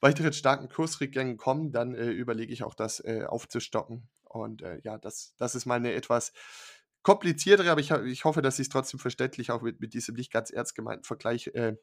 weiteren starken Kursrückgängen kommen, dann äh, überlege ich auch das äh, aufzustocken. Und äh, ja, das, das ist mal eine etwas kompliziertere, aber ich, ich hoffe, dass ich es trotzdem verständlich auch mit, mit diesem nicht ganz ernst gemeinten Vergleich äh,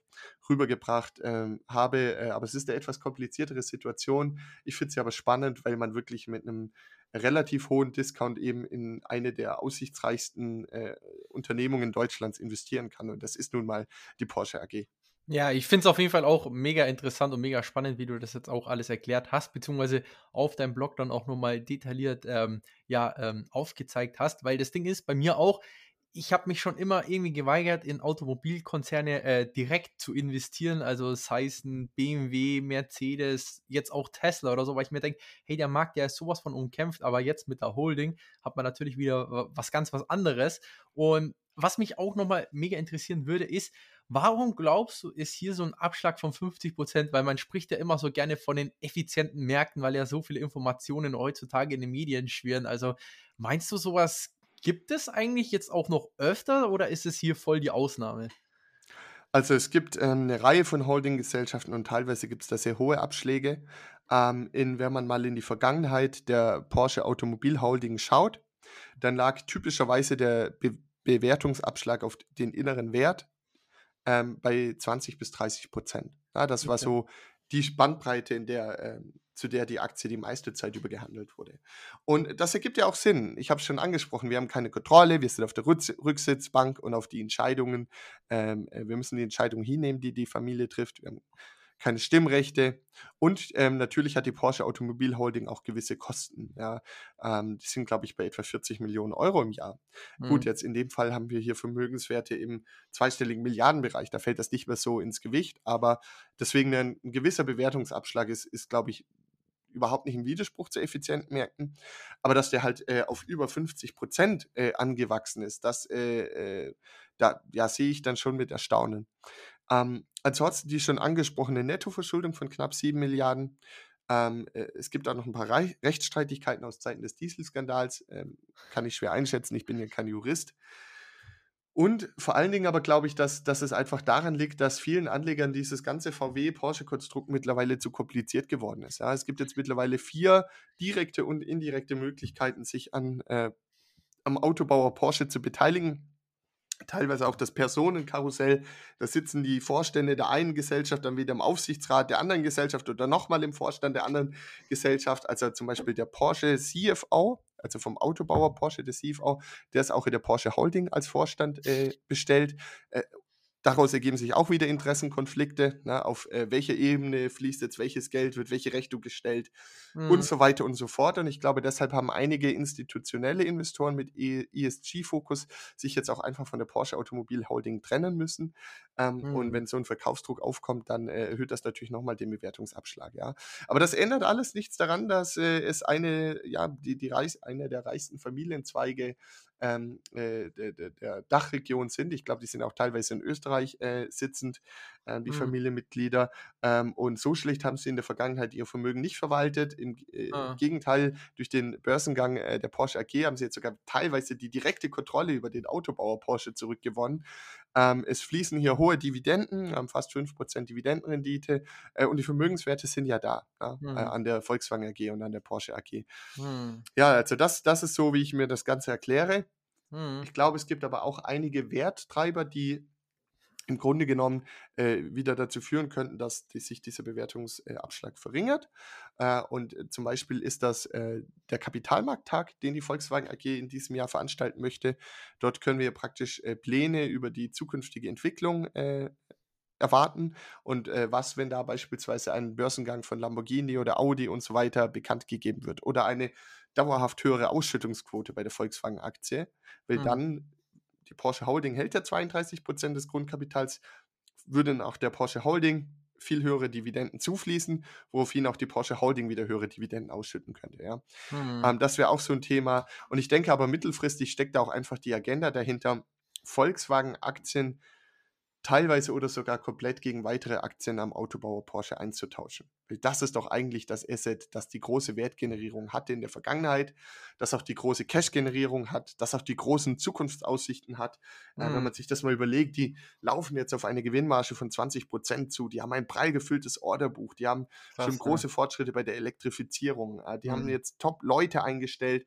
rübergebracht äh, habe. Äh, aber es ist eine etwas kompliziertere Situation. Ich finde sie aber spannend, weil man wirklich mit einem relativ hohen Discount eben in eine der aussichtsreichsten äh, Unternehmungen Deutschlands investieren kann. Und das ist nun mal die Porsche AG. Ja, ich finde es auf jeden Fall auch mega interessant und mega spannend, wie du das jetzt auch alles erklärt hast, beziehungsweise auf deinem Blog dann auch nochmal detailliert ähm, ja, ähm, aufgezeigt hast, weil das Ding ist bei mir auch, ich habe mich schon immer irgendwie geweigert, in Automobilkonzerne äh, direkt zu investieren, also sei es ein BMW, Mercedes, jetzt auch Tesla oder so, weil ich mir denke, hey, der Markt, der ist sowas von umkämpft, aber jetzt mit der Holding hat man natürlich wieder was ganz was anderes. Und was mich auch nochmal mega interessieren würde, ist, Warum glaubst du, ist hier so ein Abschlag von 50 Prozent? Weil man spricht ja immer so gerne von den effizienten Märkten, weil ja so viele Informationen heutzutage in den Medien schwirren. Also meinst du, sowas gibt es eigentlich jetzt auch noch öfter oder ist es hier voll die Ausnahme? Also es gibt ähm, eine Reihe von Holdinggesellschaften und teilweise gibt es da sehr hohe Abschläge. Ähm, in, wenn man mal in die Vergangenheit der Porsche Automobil Holding schaut, dann lag typischerweise der Be Bewertungsabschlag auf den inneren Wert ähm, bei 20 bis 30 Prozent. Ja, das war so die Spannbreite, in der, ähm, zu der die Aktie die meiste Zeit über gehandelt wurde. Und das ergibt ja auch Sinn. Ich habe es schon angesprochen, wir haben keine Kontrolle, wir sind auf der Rücksitzbank und auf die Entscheidungen. Ähm, äh, wir müssen die Entscheidungen hinnehmen, die die Familie trifft. Wir haben keine Stimmrechte und ähm, natürlich hat die Porsche Automobil Holding auch gewisse Kosten. Ja, ähm, die sind, glaube ich, bei etwa 40 Millionen Euro im Jahr. Mhm. Gut, jetzt in dem Fall haben wir hier Vermögenswerte im zweistelligen Milliardenbereich. Da fällt das nicht mehr so ins Gewicht, aber deswegen ein, ein gewisser Bewertungsabschlag ist, ist glaube ich, überhaupt nicht im Widerspruch zu effizienten Märkten, aber dass der halt äh, auf über 50 Prozent äh, angewachsen ist, das äh, äh, da ja, sehe ich dann schon mit Erstaunen. Ähm, ansonsten die schon angesprochene Nettoverschuldung von knapp 7 Milliarden. Ähm, äh, es gibt auch noch ein paar Re Rechtsstreitigkeiten aus Zeiten des Dieselskandals. Ähm, kann ich schwer einschätzen, ich bin ja kein Jurist. Und vor allen Dingen aber glaube ich, dass, dass es einfach daran liegt, dass vielen Anlegern dieses ganze VW-Porsche-Konstrukt mittlerweile zu kompliziert geworden ist. Ja, es gibt jetzt mittlerweile vier direkte und indirekte Möglichkeiten, sich an, äh, am Autobauer Porsche zu beteiligen teilweise auch das Personenkarussell. Da sitzen die Vorstände der einen Gesellschaft dann wieder im Aufsichtsrat der anderen Gesellschaft oder nochmal im Vorstand der anderen Gesellschaft. Also zum Beispiel der Porsche CFO, also vom Autobauer Porsche, der CFO, der ist auch in der Porsche Holding als Vorstand äh, bestellt. Äh, Daraus ergeben sich auch wieder Interessenkonflikte. Ne? Auf äh, welcher Ebene fließt jetzt welches Geld, wird welche Rechnung gestellt mhm. und so weiter und so fort. Und ich glaube, deshalb haben einige institutionelle Investoren mit ESG-Fokus sich jetzt auch einfach von der Porsche Automobil Holding trennen müssen. Ähm, mhm. Und wenn so ein Verkaufsdruck aufkommt, dann äh, erhöht das natürlich nochmal den Bewertungsabschlag. Ja? Aber das ändert alles nichts daran, dass äh, es eine, ja, die, die Reis, eine der reichsten Familienzweige ähm, äh, der, der, Dachregion sind. Ich glaube, die sind auch teilweise in Österreich äh, sitzend, äh, die mhm. Familienmitglieder. Ähm, und so schlecht haben sie in der Vergangenheit ihr Vermögen nicht verwaltet. Im, äh, ah. Gegenteil, durch den Börsengang äh, der Porsche AG haben sie jetzt sogar teilweise die direkte Kontrolle über den Autobauer Porsche zurückgewonnen. Ähm, es fließen hier hohe Dividenden, haben fast 5% Dividendenrendite äh, und die Vermögenswerte sind ja da, ja, mhm. an der Volkswagen AG und an der Porsche AG. Mhm. Ja, also das, das ist so, wie ich mir das Ganze erkläre. Mhm. Ich glaube, es gibt aber auch einige Werttreiber, die im Grunde genommen äh, wieder dazu führen könnten, dass die, sich dieser Bewertungsabschlag äh, verringert. Äh, und äh, zum Beispiel ist das äh, der Kapitalmarkttag, den die Volkswagen AG in diesem Jahr veranstalten möchte. Dort können wir praktisch äh, Pläne über die zukünftige Entwicklung erwarten und was, wenn da beispielsweise ein Börsengang von Lamborghini oder Audi und so weiter bekannt gegeben wird oder eine dauerhaft höhere Ausschüttungsquote bei der Volkswagen-Aktie, weil mhm. dann die Porsche Holding hält ja 32 Prozent des Grundkapitals, würden auch der Porsche Holding viel höhere Dividenden zufließen, woraufhin auch die Porsche Holding wieder höhere Dividenden ausschütten könnte. Ja. Mhm. Ähm, das wäre auch so ein Thema. Und ich denke aber mittelfristig steckt da auch einfach die Agenda dahinter, Volkswagen-Aktien teilweise oder sogar komplett gegen weitere Aktien am Autobauer Porsche einzutauschen. Das ist doch eigentlich das Asset, das die große Wertgenerierung hatte in der Vergangenheit, das auch die große Cash-Generierung hat, das auch die großen Zukunftsaussichten hat. Mhm. Äh, wenn man sich das mal überlegt, die laufen jetzt auf eine Gewinnmarge von 20 Prozent zu, die haben ein prall gefülltes Orderbuch, die haben Krass, schon große ja. Fortschritte bei der Elektrifizierung, äh, die mhm. haben jetzt Top-Leute eingestellt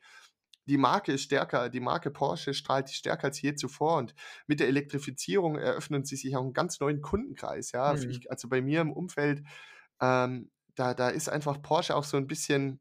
die Marke ist stärker, die Marke Porsche strahlt stärker als je zuvor und mit der Elektrifizierung eröffnen sie sich auch einen ganz neuen Kundenkreis. Ja, mhm. ich, also bei mir im Umfeld, ähm, da, da ist einfach Porsche auch so ein bisschen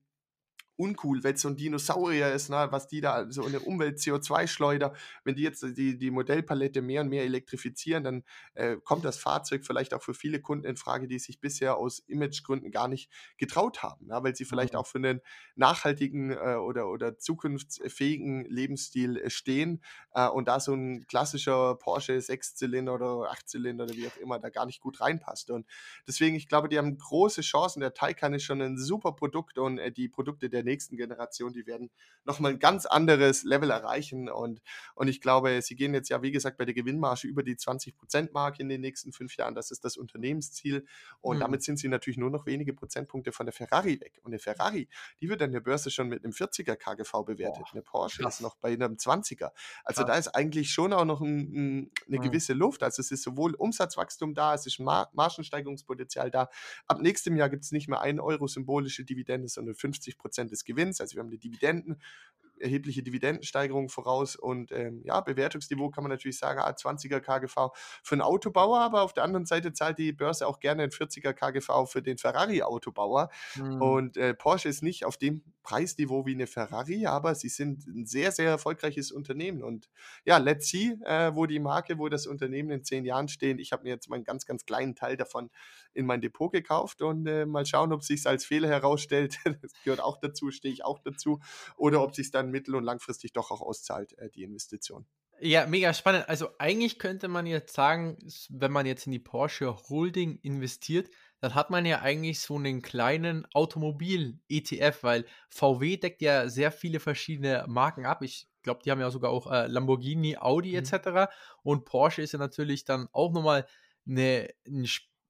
uncool, wenn es so ein Dinosaurier ist, ne, was die da, so eine Umwelt-CO2-Schleuder, wenn die jetzt die, die Modellpalette mehr und mehr elektrifizieren, dann äh, kommt das Fahrzeug vielleicht auch für viele Kunden in Frage, die sich bisher aus Imagegründen gar nicht getraut haben, ne, weil sie vielleicht mhm. auch für einen nachhaltigen äh, oder, oder zukunftsfähigen Lebensstil äh, stehen äh, und da so ein klassischer Porsche Sechszylinder oder Achtzylinder oder wie auch immer da gar nicht gut reinpasst. Und deswegen, ich glaube, die haben große Chancen. Der Taycan ist schon ein super Produkt und äh, die Produkte der nächsten Generation, die werden nochmal ein ganz anderes Level erreichen. Und, und ich glaube, sie gehen jetzt ja, wie gesagt, bei der Gewinnmarge über die 20%-Marke in den nächsten fünf Jahren. Das ist das Unternehmensziel. Und mhm. damit sind sie natürlich nur noch wenige Prozentpunkte von der Ferrari weg. Und der Ferrari, die wird an der Börse schon mit einem 40er KGV bewertet. Boah, eine Porsche krass. ist noch bei einem 20er. Also krass. da ist eigentlich schon auch noch ein, ein, eine mhm. gewisse Luft. Also es ist sowohl Umsatzwachstum da, es ist Mar Margensteigerungspotenzial da. Ab nächstem Jahr gibt es nicht mehr 1 Euro symbolische Dividende, sondern 50 Prozent des Gewinns. Also wir haben die Dividenden, erhebliche Dividendensteigerung voraus und ähm, ja, Bewertungsniveau kann man natürlich sagen, ah, 20er KGV für einen Autobauer, aber auf der anderen Seite zahlt die Börse auch gerne ein 40er KGV für den Ferrari-Autobauer mhm. und äh, Porsche ist nicht auf dem Preisniveau wie eine Ferrari, aber sie sind ein sehr, sehr erfolgreiches Unternehmen und ja, let's see, äh, wo die Marke, wo das Unternehmen in zehn Jahren stehen. Ich habe mir jetzt mal einen ganz, ganz kleinen Teil davon in mein Depot gekauft und äh, mal schauen, ob es sich als Fehler herausstellt. das gehört auch dazu, stehe ich auch dazu. Oder ob sich dann mittel- und langfristig doch auch auszahlt, äh, die Investition. Ja, mega spannend. Also eigentlich könnte man jetzt sagen, wenn man jetzt in die Porsche Holding investiert, dann hat man ja eigentlich so einen kleinen Automobil-ETF, weil VW deckt ja sehr viele verschiedene Marken ab. Ich glaube, die haben ja sogar auch äh, Lamborghini, Audi mhm. etc. Und Porsche ist ja natürlich dann auch nochmal eine, ein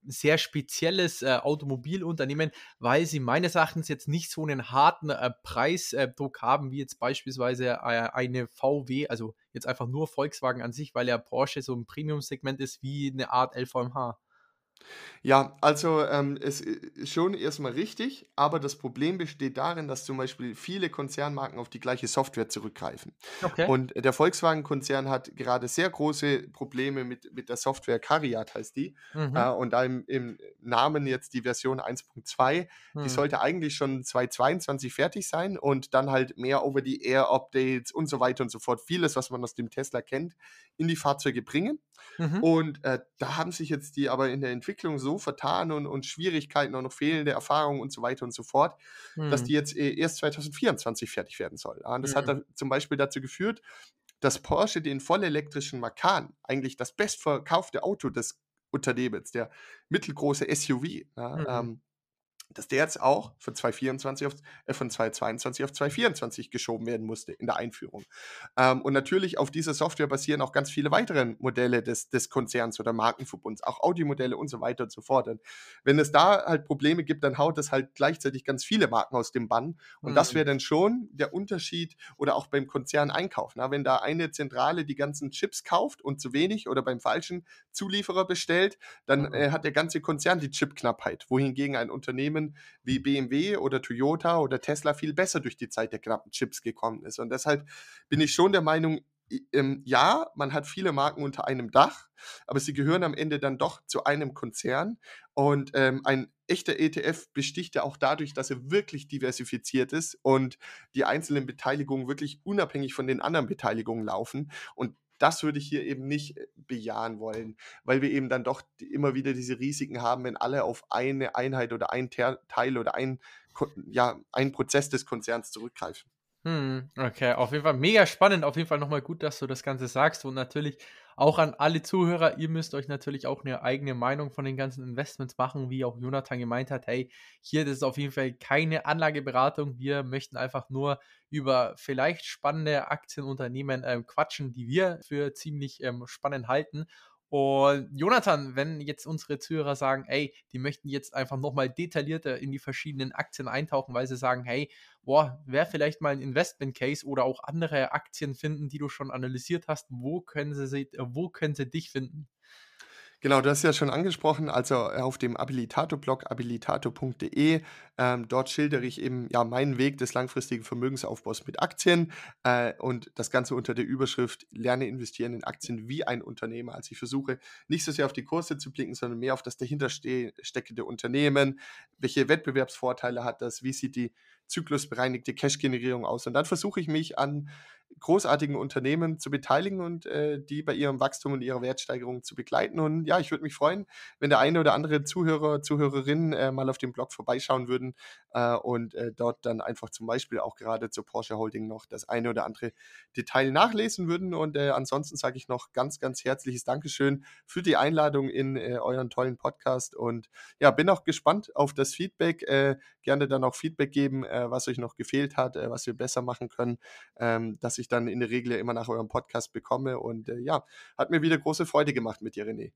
sehr spezielles äh, Automobilunternehmen, weil sie meines Erachtens jetzt nicht so einen harten äh, Preisdruck haben, wie jetzt beispielsweise äh, eine VW, also jetzt einfach nur Volkswagen an sich, weil ja Porsche so ein Premium-Segment ist wie eine Art LVMH. Ja, also ähm, es ist schon erstmal richtig, aber das Problem besteht darin, dass zum Beispiel viele Konzernmarken auf die gleiche Software zurückgreifen. Okay. Und der Volkswagen-Konzern hat gerade sehr große Probleme mit, mit der Software Cariat, heißt die. Mhm. Äh, und da im, im, Namen jetzt die Version 1.2, mhm. die sollte eigentlich schon 2022 fertig sein und dann halt mehr over the Air Updates und so weiter und so fort. Vieles, was man aus dem Tesla kennt, in die Fahrzeuge bringen. Mhm. Und äh, da haben sich jetzt die aber in der Entwicklung so vertan und, und Schwierigkeiten und noch fehlende Erfahrungen und so weiter und so fort, mhm. dass die jetzt äh, erst 2024 fertig werden soll. Ja, und das mhm. hat dann zum Beispiel dazu geführt, dass Porsche den vollelektrischen Macan, eigentlich das bestverkaufte Auto des Unternehmens, der mittelgroße SUV, ja, mhm. ähm, dass der jetzt auch von 2024 auf, äh, von 2022 auf 2024 geschoben werden musste in der Einführung. Ähm, und natürlich auf dieser Software basieren auch ganz viele weitere Modelle des, des Konzerns oder Markenverbunds, auch Audi-Modelle und so weiter und so fort. Und wenn es da halt Probleme gibt, dann haut es halt gleichzeitig ganz viele Marken aus dem Bann. Und mhm. das wäre dann schon der Unterschied oder auch beim Konzerneinkauf. Na, wenn da eine Zentrale die ganzen Chips kauft und zu wenig oder beim falschen Zulieferer bestellt, dann mhm. äh, hat der ganze Konzern die Chipknappheit, wohingegen ein Unternehmen Unternehmen wie BMW oder Toyota oder Tesla viel besser durch die Zeit der knappen Chips gekommen ist. Und deshalb bin ich schon der Meinung, ähm, ja, man hat viele Marken unter einem Dach, aber sie gehören am Ende dann doch zu einem Konzern. Und ähm, ein echter ETF besticht ja auch dadurch, dass er wirklich diversifiziert ist und die einzelnen Beteiligungen wirklich unabhängig von den anderen Beteiligungen laufen. Und das würde ich hier eben nicht äh, bejahen wollen, weil wir eben dann doch immer wieder diese Risiken haben, wenn alle auf eine Einheit oder ein Teil oder ein, ja, ein Prozess des Konzerns zurückgreifen. Hm, okay, auf jeden Fall mega spannend. Auf jeden Fall nochmal gut, dass du das Ganze sagst. Und natürlich auch an alle Zuhörer, ihr müsst euch natürlich auch eine eigene Meinung von den ganzen Investments machen, wie auch Jonathan gemeint hat. Hey, hier, das ist auf jeden Fall keine Anlageberatung. Wir möchten einfach nur über vielleicht spannende Aktienunternehmen ähm, quatschen, die wir für ziemlich ähm, spannend halten. Und Jonathan, wenn jetzt unsere Zuhörer sagen, ey, die möchten jetzt einfach nochmal detaillierter in die verschiedenen Aktien eintauchen, weil sie sagen, hey, boah, wäre vielleicht mal ein Investment Case oder auch andere Aktien finden, die du schon analysiert hast, wo können sie, wo können sie dich finden? Genau, du hast ja schon angesprochen, also äh, auf dem Abilitato-Blog abilitato.de, ähm, dort schildere ich eben ja meinen Weg des langfristigen Vermögensaufbaus mit Aktien äh, und das Ganze unter der Überschrift Lerne investieren in Aktien wie ein Unternehmer. Also ich versuche nicht so sehr auf die Kurse zu blicken, sondern mehr auf das dahinter steckende Unternehmen, welche Wettbewerbsvorteile hat das, wie sieht die zyklusbereinigte Cash-Generierung aus. Und dann versuche ich mich an großartigen Unternehmen zu beteiligen und äh, die bei ihrem Wachstum und ihrer Wertsteigerung zu begleiten. Und ja, ich würde mich freuen, wenn der eine oder andere Zuhörer, Zuhörerin äh, mal auf dem Blog vorbeischauen würden äh, und äh, dort dann einfach zum Beispiel auch gerade zur Porsche Holding noch das eine oder andere Detail nachlesen würden. Und äh, ansonsten sage ich noch ganz, ganz herzliches Dankeschön für die Einladung in äh, euren tollen Podcast und ja, bin auch gespannt auf das Feedback. gerne dann auch Feedback geben, was euch noch gefehlt hat, was wir besser machen können. Ähm, das was ich dann in der Regel ja immer nach eurem Podcast bekomme. Und äh, ja, hat mir wieder große Freude gemacht mit dir, René.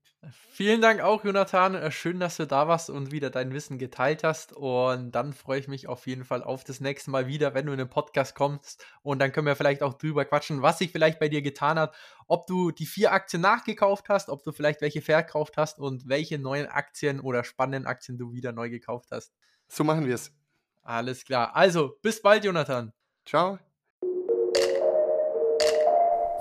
Vielen Dank auch, Jonathan. Äh, schön, dass du da warst und wieder dein Wissen geteilt hast. Und dann freue ich mich auf jeden Fall auf das nächste Mal wieder, wenn du in den Podcast kommst. Und dann können wir vielleicht auch drüber quatschen, was sich vielleicht bei dir getan hat, ob du die vier Aktien nachgekauft hast, ob du vielleicht welche verkauft hast und welche neuen Aktien oder spannenden Aktien du wieder neu gekauft hast. So machen wir es. Alles klar. Also, bis bald, Jonathan. Ciao.